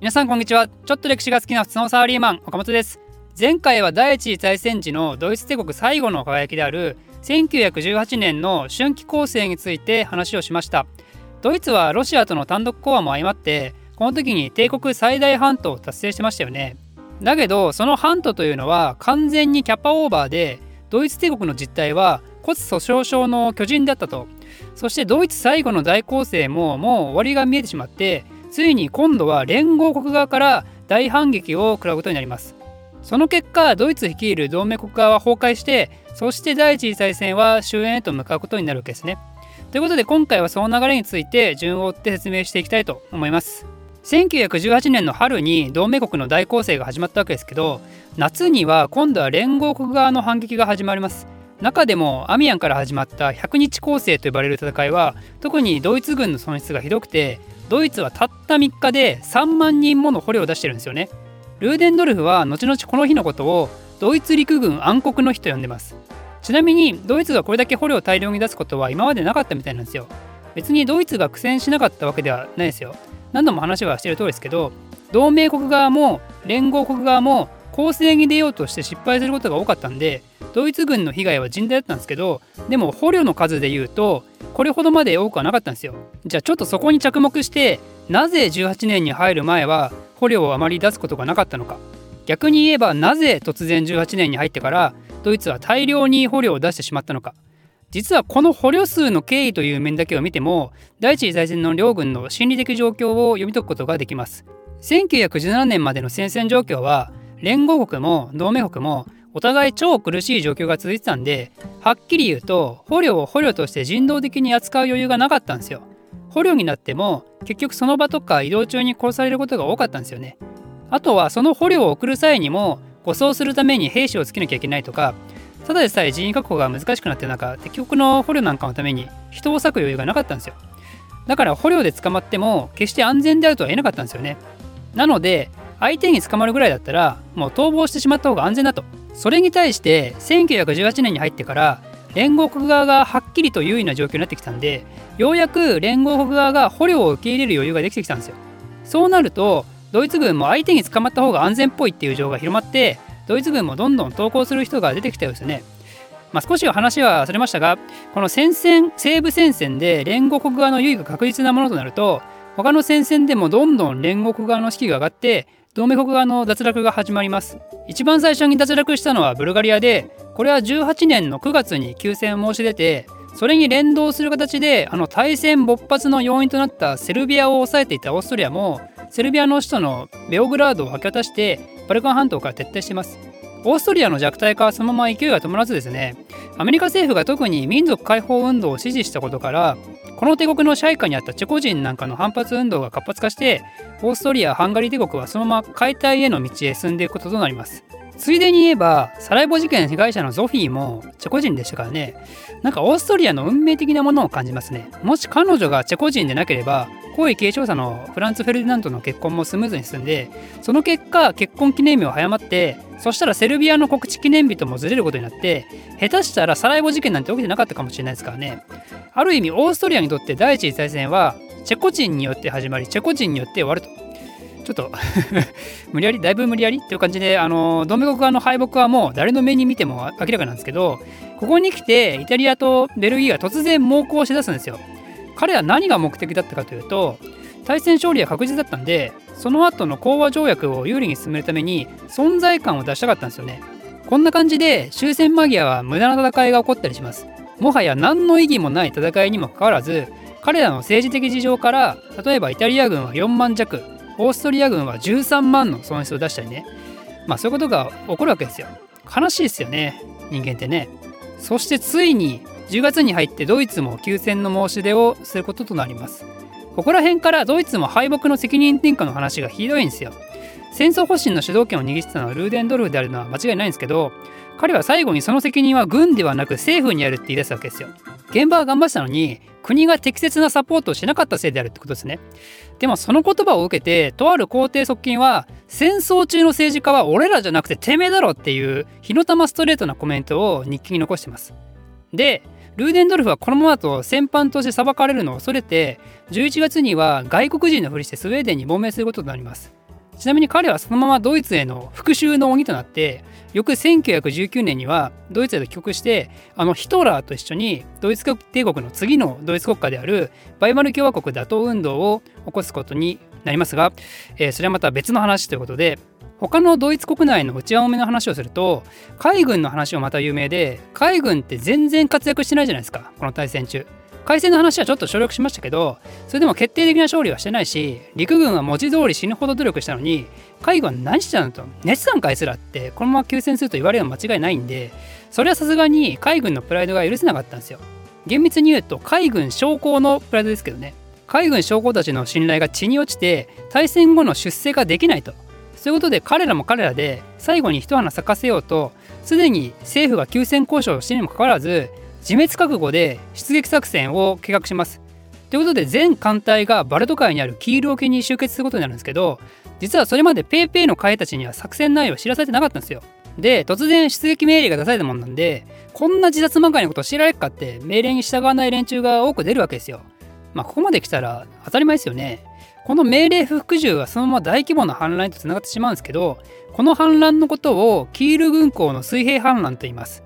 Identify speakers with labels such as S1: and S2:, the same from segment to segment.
S1: 皆さんこんにちは。ちょっと歴史が好きな普通のサラリーマン岡本です。前回は第一次大戦時のドイツ帝国最後の輝きである1918年の春季攻勢について話をしました。ドイツはロシアとの単独講和も相まってこの時に帝国最大半島を達成してましたよね。だけどその半島というのは完全にキャパオーバーでドイツ帝国の実態は骨粗しょう症の巨人だったと。そしてドイツ最後の大攻勢ももう終わりが見えてしまってついに今度は連合国側から大反撃を食らうことになります。その結果ドイツ率いる同盟国側は崩壊してそして第一次大戦は終焉へと向かうことになるわけですね。ということで今回はその流れについて順を追って説明していきたいと思います。1918年の春に同盟国の大攻勢が始まったわけですけど夏には今度は連合国側の反撃が始まります。中でもアミアンから始まった100日攻勢と呼ばれる戦いは特にドイツ軍の損失がひどくてドイツはたった3日で3万人もの捕虜を出してるんですよね。ルーデンドルフは後々この日のことをドイツ陸軍暗黒の日と呼んでます。ちなみにドイツがこれだけ捕虜を大量に出すことは今までなかったみたいなんですよ。別にドイツが苦戦しなかったわけではないですよ。何度も話はしてる通りですけど同盟国側も連合国側も攻勢に出ようとして失敗することが多かったんでドイツ軍の被害は甚大だったんですけどでも捕虜の数で言うとこれほどまで多くはなかったんですよ。じゃあちょっとそこに着目してなぜ18年に入る前は捕虜をあまり出すことがなかったのか。逆に言えばなぜ突然18年に入ってからドイツは大量に捕虜を出してしまったのか。実はこの捕虜数の経緯という面だけを見ても第一次大戦の両軍の心理的状況を読み解くことができます。1917年までの戦線状況は連合国も同盟国もお互い超苦しい状況が続いてたんではっきり言うと捕虜を捕虜として人道的に扱う余裕がなかったんですよ。捕虜になっても結局その場とか移動中に殺されることが多かったんですよね。あとはその捕虜を送る際にも護送するために兵士をつけなきゃいけないとかただでさえ人員確保が難しくなってる中敵国の捕虜なんかのために人を割く余裕がなかったんですよ。だから捕虜で捕まっても決して安全であるとは言えなかったんですよね。なので相手に捕まるぐらいだったらもう逃亡してしまった方が安全だと。それに対して1918年に入ってから連合国側がはっきりと優位な状況になってきたんでようやく連合国側が捕虜を受け入れる余裕ができてきたんですよ。そうなるとドイツ軍も相手に捕まった方が安全っぽいっていう情が広まってドイツ軍もどんどん投降する人が出てきたようですよね。まあ、少し話はそれましたがこの戦線西部戦線で連合国側の優位が確実なものとなると他の戦線でもどんどん連合国側の士気が上がって同盟国側の脱落が始まります。一番最初に脱落したのはブルガリアでこれは18年の9月に休戦を申し出てそれに連動する形であの大戦勃発の要因となったセルビアを抑えていたオーストリアもセルビアの首都のベオグラードを明け渡してバルカン半島から撤退しています。オーストリアの弱体化はそのまま勢いが止まらずですね。アメリカ政府が特に民族解放運動を支持したことからこの帝国の支配下にあったチェコ人なんかの反発運動が活発化してオーストリア・ハンガリー帝国はそのまま解体への道へ進んでいくこととなります。ついでに言えばサラエボ事件被害者のゾフィーもチェコ人でしたからね。なんかオーストリアの運命的なものを感じますね。もし彼女がチェコ人でなければ皇位継承者のフランツ・フェルディナントの結婚もスムーズに進んでその結果結婚記念日を早まってそしたらセルビアの告知記念日ともずれることになって下手したらサラエボ事件なんて起きてなかったかもしれないですからね。ある意味オーストリアにとって第一次大戦はチェコ人によって始まりチェコ人によって終わると。ちょっと 無理やりだいぶ無理やりっていう感じであの同盟国側の敗北はもう誰の目に見ても明らかなんですけどここに来てイタリアとベルギーが突然猛攻しだすんですよ。彼は何が目的だったかというと対戦勝利は確実だったんでその後の講和条約を有利に進めるために存在感を出したかったんですよね。こんな感じで終戦間際は無駄な戦いが起こったりします。もはや何の意義もない戦いにもかかわらず彼らの政治的事情から例えばイタリア軍は4万弱オーストリア軍は13万の損失を出したりね。まあそういうことが起こるわけですよ。悲しいですよね。人間ってね。そしてついに10月に入ってドイツも休戦の申し出をすることとなります。ここら辺からドイツも敗北の責任転嫁の話がひどいんですよ。戦争方針の主導権を握ってたのはルーデンドルフであるのは間違いないんですけど彼は最後にその責任は軍ではなく政府にあるって言い出すわけですよ。現場は頑張ったのに国が適切なサポートをしなかったせいであるってことですね。でもその言葉を受けてとある皇帝側近は戦争中の政治家は俺らじゃなくててめえだろっていう火の玉ストレートなコメントを日記に残してます。でルーデンドルフはこのままだと戦犯として裁かれるのを恐れて11月には外国人のふりしてスウェーデンに亡命することとなります。ちなみに彼はそのままドイツへの復讐の鬼となって翌1919年にはドイツへと帰国してあのヒトラーと一緒にドイツ帝国の次のドイツ国家であるバイマル共和国打倒運動を起こすことになりますが、えー、それはまた別の話ということで他のドイツ国内の内輪もめの話をすると海軍の話もまた有名で海軍って全然活躍してないじゃないですかこの対戦中。海戦の話はちょっと省略しましたけどそれでも決定的な勝利はしてないし陸軍は文字通り死ぬほど努力したのに海軍は何してたのと。熱段階すらってこのまま休戦すると言われるのは間違いないんでそれはさすがに海軍のプライドが許せなかったんですよ。厳密に言うと海軍将校のプライドですけどね。海軍将校たちの信頼が地に落ちて大戦後の出世ができないと。そういうことで彼らも彼らで最後に一花咲かせようとすでに政府が休戦交渉をしてにもかかわらず自滅覚悟で出撃作戦を計画します。ということで全艦隊がバルト海にあるキール沖に集結することになるんですけど実はそれまで PayPay の会たちには作戦内容を知らされてなかったんですよ。で突然出撃命令が出されたもんなんでこんな自殺まがいのことを知られるかって命令に従わない連中が多く出るわけですよ。まあここまで来たら当たり前ですよね。この命令不服従はそのまま大規模な反乱とつながってしまうんですけどこの反乱のことをキール軍港の水平反乱と言います。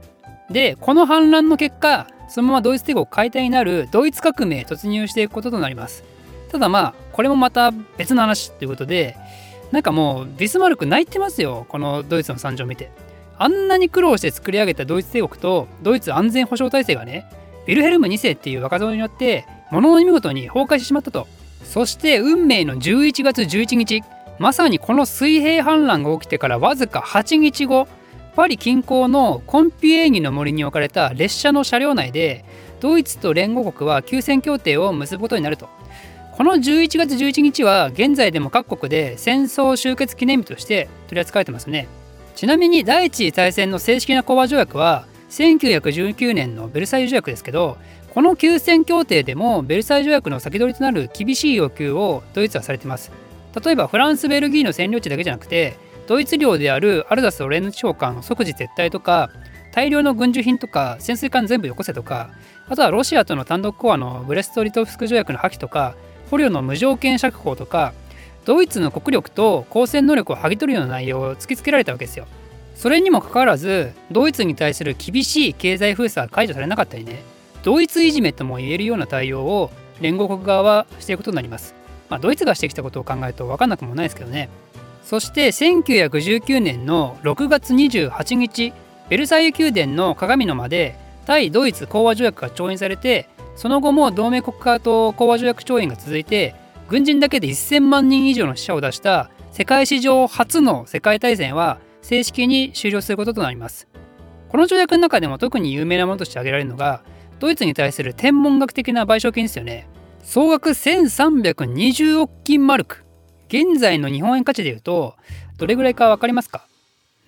S1: でこの反乱の結果そのままドイツ帝国解体になるドイツ革命突入していくこととなります。ただまあこれもまた別の話ということでなんかもうビスマルク泣いてますよこのドイツの惨状を見て。あんなに苦労して作り上げたドイツ帝国とドイツ安全保障体制がねヴィルヘルム2世っていう若造によって物の見事に崩壊してしまったと。そして運命の11月11日まさにこの水平反乱が起きてからわずか8日後パリ近郊のコンピエーニの森に置かれた列車の車両内でドイツと連合国は休戦協定を結ぶことになると。この11月11日は現在でも各国で戦争終結記念日として取り扱われてますね。ちなみに第一次大戦の正式な講和条約は1919年のベルサイユ条約ですけどこの休戦協定でもベルサイユ条約の先取りとなる厳しい要求をドイツはされてます。例えばフランスベルギーの占領地だけじゃなくてドイツ領であるアルザスとレーヌ地方間の即時撤退とか大量の軍需品とか潜水艦全部よこせとかあとはロシアとの単独コアのブレスト・リトフスク条約の破棄とか捕虜の無条件釈放とかドイツの国力と交戦能力を剥ぎ取るような内容を突きつけられたわけですよ。それにもかかわらずドイツに対する厳しい経済封鎖が解除されなかったりねドイツいじめとも言えるような対応を連合国側はしていくことになります。まあ、ドイツがしてきたことを考えると分かんなくもないですけどね。そして1919年の6月28日ベルサイユ宮殿の鏡の間で対ドイツ講和条約が調印されてその後も同盟国家と講和条約調印が続いて軍人だけで1000万人以上の死者を出した世界史上初の世界大戦は正式に終了することとなります。この条約の中でも特に有名なものとして挙げられるのがドイツに対する天文学的な賠償金ですよね。総額1320億金マルク。現在の日本円価値で言うとどれぐらいか分かりますか？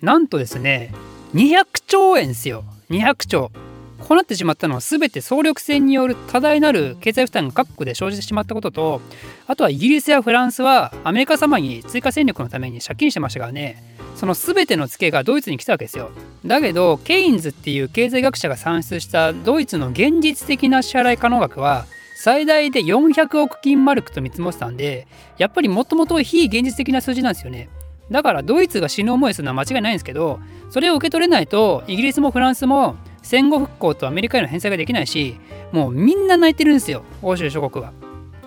S1: なんとですね200兆円ですよ。200兆。こうなってしまったのは全て総力戦による多大なる経済負担が各国で生じてしまったこととあとはイギリスやフランスはアメリカ様に追加戦力のために借金してましたからねその全てのツケがドイツに来たわけですよ。だけどケインズっていう経済学者が算出したドイツの現実的な支払い可能額は最大で400億金マルクと見積もってたんでやっぱりもともと非現実的な数字なんですよね。だからドイツが死ぬ思いするのは間違いないんですけどそれを受け取れないとイギリスもフランスも戦後復興とアメリカへの返済ができないしもうみんな泣いてるんですよ欧州諸国は。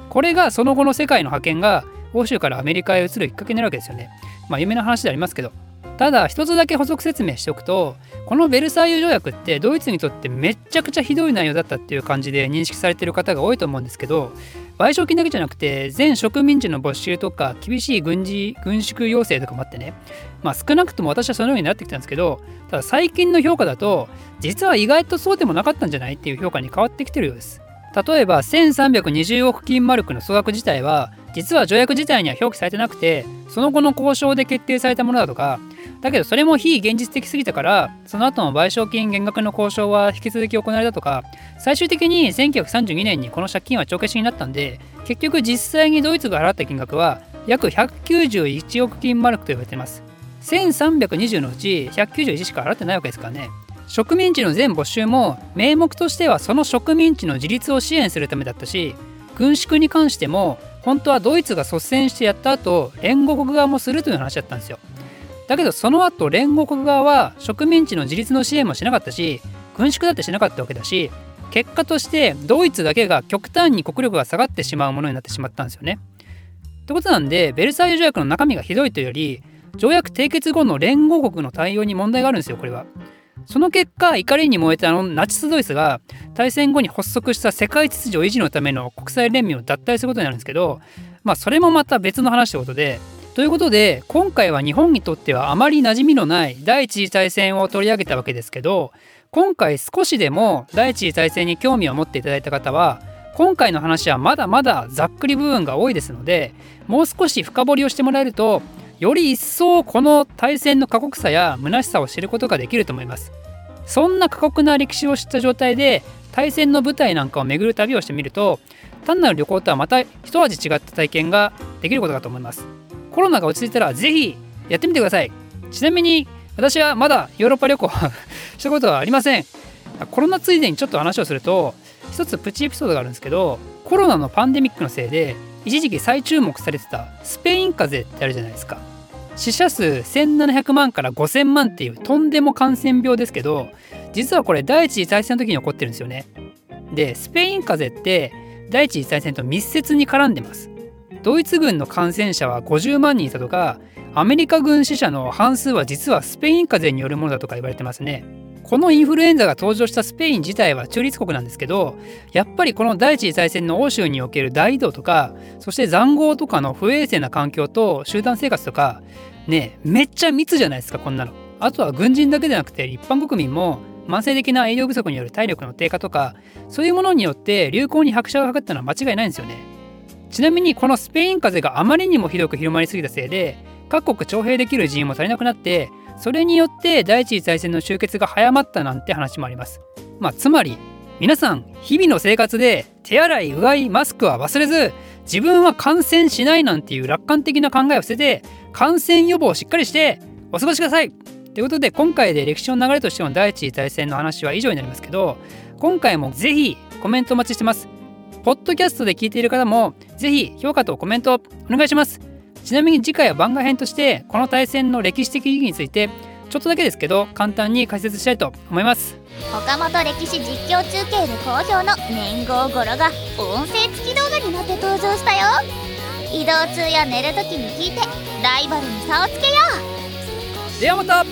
S1: これがその後の世界の覇権が欧州からアメリカへ移るきっかけになるわけですよね。まあ有名な話でありますけど。ただ一つだけ補足説明しておくとこのベルサイユ条約ってドイツにとってめっちゃくちゃひどい内容だったっていう感じで認識されてる方が多いと思うんですけど賠償金だけじゃなくて全植民地の没収とか厳しい軍事軍縮要請とかもあってね。まあ少なくとも私はそのようになってきたんですけどただ最近の評価だと実は意外とそうでもなかったんじゃないっていう評価に変わってきてるようです。例えば1320億金マルクの総額自体は実は条約自体には表記されてなくてその後の交渉で決定されたものだとかだけどそれも非現実的すぎたからその後の賠償金減額の交渉は引き続き行われたとか最終的に1932年にこの借金は帳消しになったんで結局実際にドイツが払った金額は約191億金マルクと言われています。1320のうち191しか払ってないわけですからね。植民地の全没収も名目としてはその植民地の自立を支援するためだったし軍縮に関しても本当はドイツが率先してやった後連合国側もするという話だったんですよ。だけどその後連合国側は植民地の自立の支援もしなかったし軍縮だってしなかったわけだし結果としてドイツだけが極端に国力が下がってしまうものになってしまったんですよね。ってことなんでベルサイユ条約の中身がひどいというより条約締結後の連合国の対応に問題があるんですよこれは。その結果怒りに燃えたあのナチスドイツが大戦後に発足した世界秩序維持のための国際連盟を脱退することになるんですけどまあそれもまた別の話ということでということで今回は日本にとってはあまり馴染みのない第一次大戦を取り上げたわけですけど今回少しでも第一次大戦に興味を持っていただいた方は今回の話はまだまだざっくり部分が多いですのでもう少し深掘りをしてもらえるとより一層この大戦の過酷さや虚しさを知ることができると思います。そんな過酷な歴史を知った状態で大戦の舞台なんかを巡る旅をしてみると単なる旅行とはまた一味違った体験ができることかと思います。コロナが落ち着いたら是非やってみてください。ちなみに私はまだヨーロッパ旅行 したことはありません。コロナついでにちょっと話をすると一つプチエピソードがあるんですけどコロナのパンデミックのせいで一時期再注目されてたスペイン風邪ってあるじゃないですか。死者数1700万から5000万っていうとんでも感染病ですけど実はこれ第一次大戦の時に起こってるんですよね。でスペイン風邪って第一次大戦と密接に絡んでます。ドイツ軍の感染者は50万人いたとかアメリカ軍死者の半数は実はスペイン風邪によるものだとか言われてますね。このインフルエンザが登場したスペイン自体は中立国なんですけどやっぱりこの第一次大戦の欧州における大移動とかそして塹壕とかの不衛生な環境と集団生活とかねめっちゃ密じゃないですかこんなの。あとは軍人だけでなくて一般国民も慢性的な栄養不足による体力の低下とかそういうものによって流行に拍車がかかったのは間違いないんですよね。ちなみにこのスペイン風邪があまりにもひどく広まりすぎたせいで各国徴兵できる人員も足りなくなってそれによって第一次大戦の終結が早まったなんて話もあります。まあ、つまり皆さん日々の生活で手洗いうがいマスクは忘れず自分は感染しないなんていう楽観的な考えを捨てて感染予防をしっかりしてお過ごしくださいということで今回で歴史の流れとしての第一次大戦の話は以上になりますけど今回もぜひコメントお待ちしてます。ポッドキャストで聞いている方もぜひ評価とコメントお願いします。ちなみに次回は番外編としてこの対戦の歴史的意義についてちょっとだけですけど簡単に解説したいと思います。
S2: 岡本歴史実況中継で好評の年号語呂が音声付き動画になって登場したよ。移動中や寝るときに聞いてライバルに差をつけよ
S1: う。ではまた